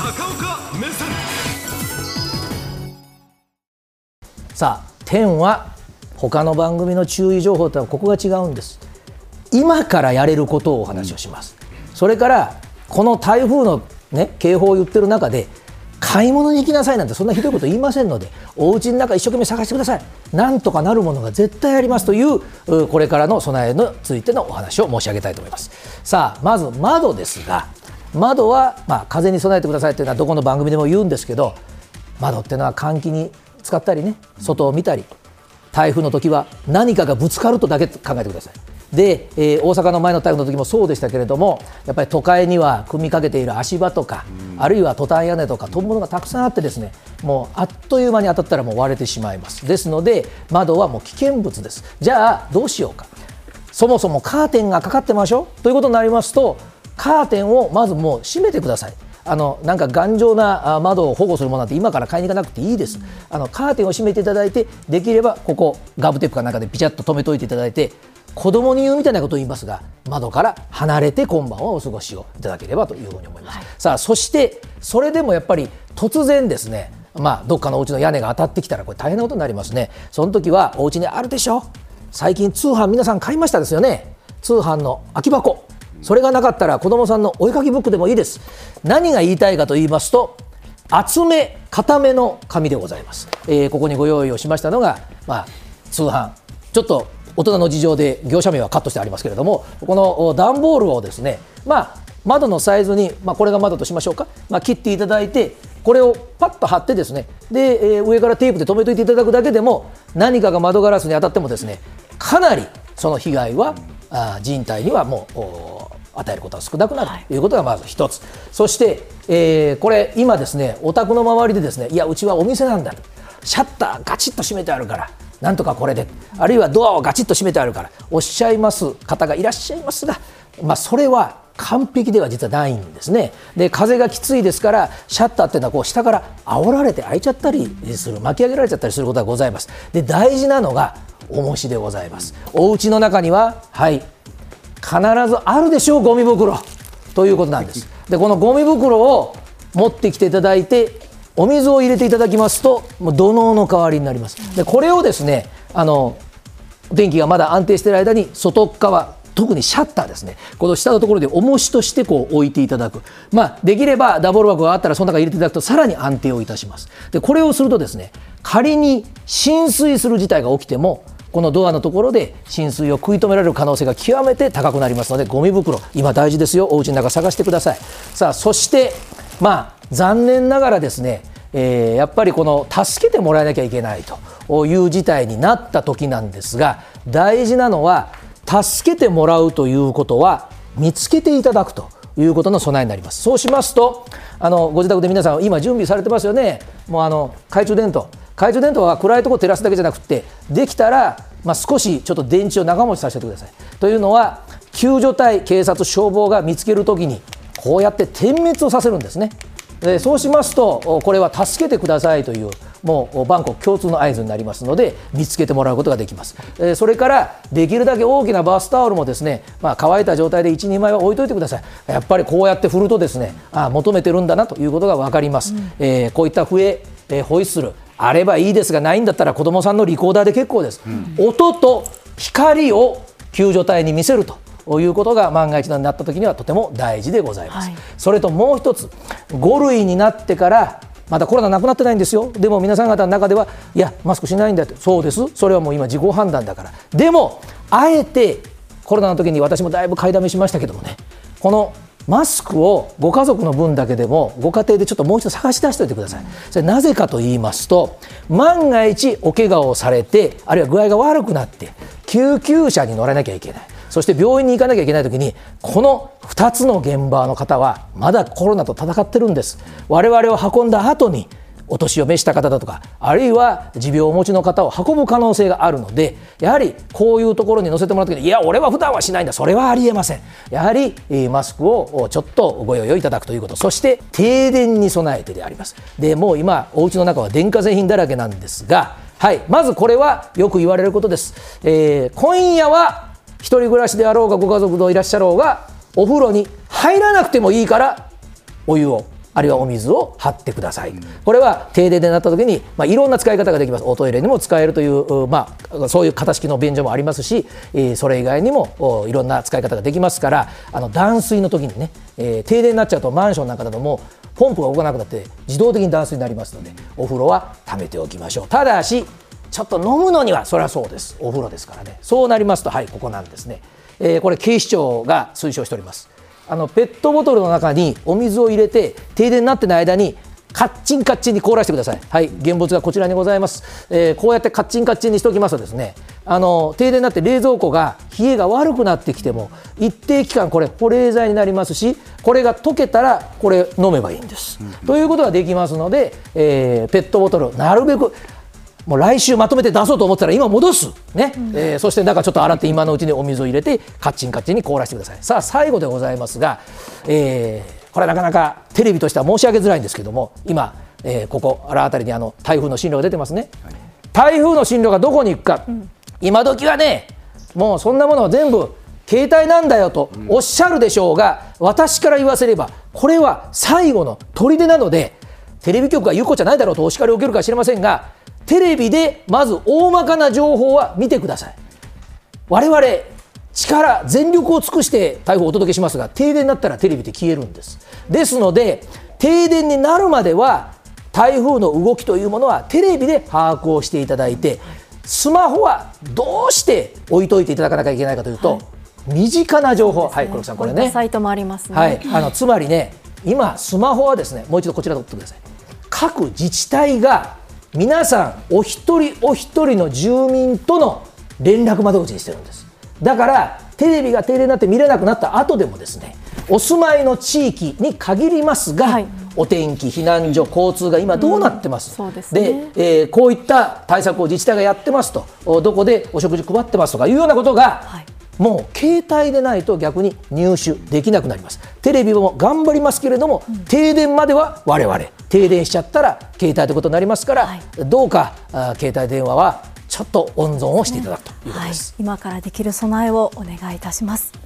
高岡目線さあ天は他の番組の注意情報とはここが違うんです。今からやれることをお話をします、それからこの台風の、ね、警報を言ってる中で買い物に行きなさいなんてそんなひどいこと言いませんのでお家の中一生懸命探してください。なんとかなるものが絶対あります。といううこれからの備えについてのお話を申し上げたいと思います。さあまず窓ですが窓は、まあ、風に備えてくださいというのはどこの番組でも言うんですけど窓っていうのは換気に使ったりね外を見たり台風の時は何かがぶつかるとだけ考えてください。で、えー大阪の前の台風の時もそうでしたけれどもやっぱり都会には組みかけている足場とか、あるいはトタン屋根とか飛ぶものがたくさんあってですねもうあっという間に当たったらもう割れてしまいます。ですので窓はもう危険物です。じゃあどうしようか。そもそもカーテンがかかってましょう。ということになりますとカーテンをまずもう閉めてください。あのなんか頑丈なあ窓を保護するものなんて今から買いに行かなくていいです、あのカーテンを閉めていただいてできればここガムテープかなんかでピチャッと止めておいていただいて子供に言うみたいなことを言いますが窓から離れて今晩はお過ごしをいただければというふうに思います、さあそしてそれでもやっぱり突然ですねまあどっかのお家の屋根が当たってきたらこれ大変なことになりますね。その時はお家にあるでしょ。最近通販皆さん買いましたですよね。通販の空き箱それがなかったら子供さんのお絵かきブックでもいいです。何が言いたいかと言いますと厚め固めの紙でございます、えーここにご用意をしましたのが、まあ、通販。ちょっと大人の事情で業者名はカットしてありますけれどもこの段ボールをですね、まあ、窓のサイズに、まあ、これが窓としましょうか、まあ、切っていただいてこれをパッと貼ってですねで、えー上からテープで留めといていただくだけでも何かが窓ガラスに当たってもですねかなりその被害は、あ人体にはもう与えることは少なくなるとい。うことがまず一つ、そして、えーこれ今ですねお宅の周りでですねいやうちはお店なんだ。シャッターガチッと閉めてあるからなんとかこれで。あるいはドアをガチッと閉めてあるからおっしゃいます方がいらっしゃいますが、まあ、それは完璧では実はないんですね。で風がきついですからシャッターっていうのはこう下から煽られて開いちゃったりする巻き上げられちゃったりすることがございます。で大事なのが重しでございます。お家の中にははい必ずあるでしょうゴミ袋。ということなんです。でこのゴミ袋を持ってきていただいてお水を入れていただきますともう土のの代わりになります。でこれをですねあのお天気がまだ安定している間に外側特にシャッターですね。この下のところで重しとしてこう置いていただく、まあ、できればダボール箱があったらその中に入れていただくとさらに安定をいたします。でこれをするとですね仮に浸水する事態が起きてもこのドアのところで浸水を食い止められる可能性が極めて高くなりますのでゴミ袋今大事ですよ。お家の中探してください。さあそしてまあ残念ながらですねえーやっぱりこの助けてもらえなきゃいけないという事態になった時なんですが大事なのは助けてもらうということは見つけていただくということの備えになります。そうしますとあのご自宅で皆さん今準備されてますよね。もうあの懐中電灯懐中電灯は暗いところを照らすだけじゃなくてできたら、まあ、少しちょっと電池を長持ちさせてください。というのは救助隊警察消防が見つけるときにこうやって点滅をさせるんですね。でそうしますとおこれは助けてくださいというもうおバンコク共通の合図になりますので見つけてもらうことができます、えーそれからできるだけ大きなバスタオルもですね、まあ、乾いた状態で12枚は置いといてください。やっぱりこうやって振るとですねあ求めてるんだなということが分かります、えーこういった笛、えーホイッスルあればいいですがないんだったら子どもさんのリコーダーで結構です、音と光を救助隊に見せるということが万が一になった時にはとても大事でございます、はい。それともう一つ5類になってからまだコロナなくなってないんですよ。でも皆さん方の中ではいやマスクしないんだって。そうです。それはもう今自己判断だから。でもあえてコロナの時に私もだいぶ買いだめしましたけどもね。このマスクをご家族の分だけでもご家庭でちょっともう一度探し出しておいてください。それなぜかと言いますと万が一お怪我をされてあるいは具合が悪くなって救急車に乗らなきゃいけないそして病院に行かなきゃいけない時にこの2つの現場の方はまだコロナと戦ってるんです我々を運んだ後にお年を召した方だとかあるいは持病をお持ちの方を運ぶ可能性があるのでやはりこういうところに乗せてもらった時にいや俺は普段はしないんだそれはありえません。やはりマスクをちょっとご用意いただくということそして停電に備えてであります。でもう今お家の中は電化製品だらけなんですがはいまずこれはよく言われることです、えー今夜は一人暮らしであろうがご家族のいらっしゃろうがお風呂に入らなくてもいいからお湯を。あるいはお水を張ってください、これは停電でなった時に、まあ、いろんな使い方ができます。おトイレにも使えるという、まあ、そういう型式の便所もありますし、それ以外にもいろんな使い方ができますからあの断水の時にね、えー、停電になっちゃうとマンションなんかだともポンプが動かなくなって自動的に断水になりますのでお風呂は溜めておきましょう。ただしちょっと飲むのにはそれはそうです。お風呂ですからね。そうなりますとはいここなんですね、えー、これ警視庁が推奨しております。あのペットボトルの中にお水を入れて停電になってない間にカッチンカッチンに凍らせてください。はい、現物がこちらにございます。えー、こうやってカッチンカッチンにしておきますとですね、あの停電になって冷蔵庫が冷えが悪くなってきても一定期間これ保冷剤になりますし、これが溶けたらこれ飲めばいいんです。うん、ということができますので、えー、ペットボトルなるべくもう来週まとめて出そうと思ったら今戻す、ね。うん、えー、そして中ちょっと洗って今のうちにお水を入れてカッチンカッチンに凍らせてください。さあ最後でございますが、えー、これなかなかテレビとしては申し上げづらいんですけども今、えー、ここあら辺りにあの台風の進路が出てますね、はい、台風の進路がどこに行くか、うん、今時はねもうそんなものは全部携帯なんだよとおっしゃるでしょうが、うん、私から言わせればこれは最後の砦なのでテレビ局が言うことじゃないだろうとお叱りを受けるかもしれませんがテレビでまず大まかな情報は見てください。我々力全力を尽くして台風をお届けしますが停電になったらテレビで消えるんです。ですので停電になるまでは台風の動きというものはテレビで把握をしていただいてスマホはどうして置いといていただかなきゃいけないかというと、はい、身近な情報、ね、はい黒木さんこれね。サイトもあります、ね、はい。あのつまりね今スマホはですねもう一度こちら取ってください。各自治体が皆さんお一人お一人の住民との連絡窓口にしてるんです。だからテレビが停電になって見れなくなった後でもですねお住まいの地域に限りますが、はい、お天気、避難所、交通が今どうなってます、うん、で、ね、えー、こういった対策を自治体がやってますと、どこでお食事配ってますとかいうようなことが、はい。もう携帯でないと逆に入手できなくなります。テレビも頑張りますけれども、うん、停電までは我々停電しちゃったら携帯ということになりますから、はい、どうかあ携帯電話はちょっと温存をしていただくということです、はい、今からできる備えをお願いいたします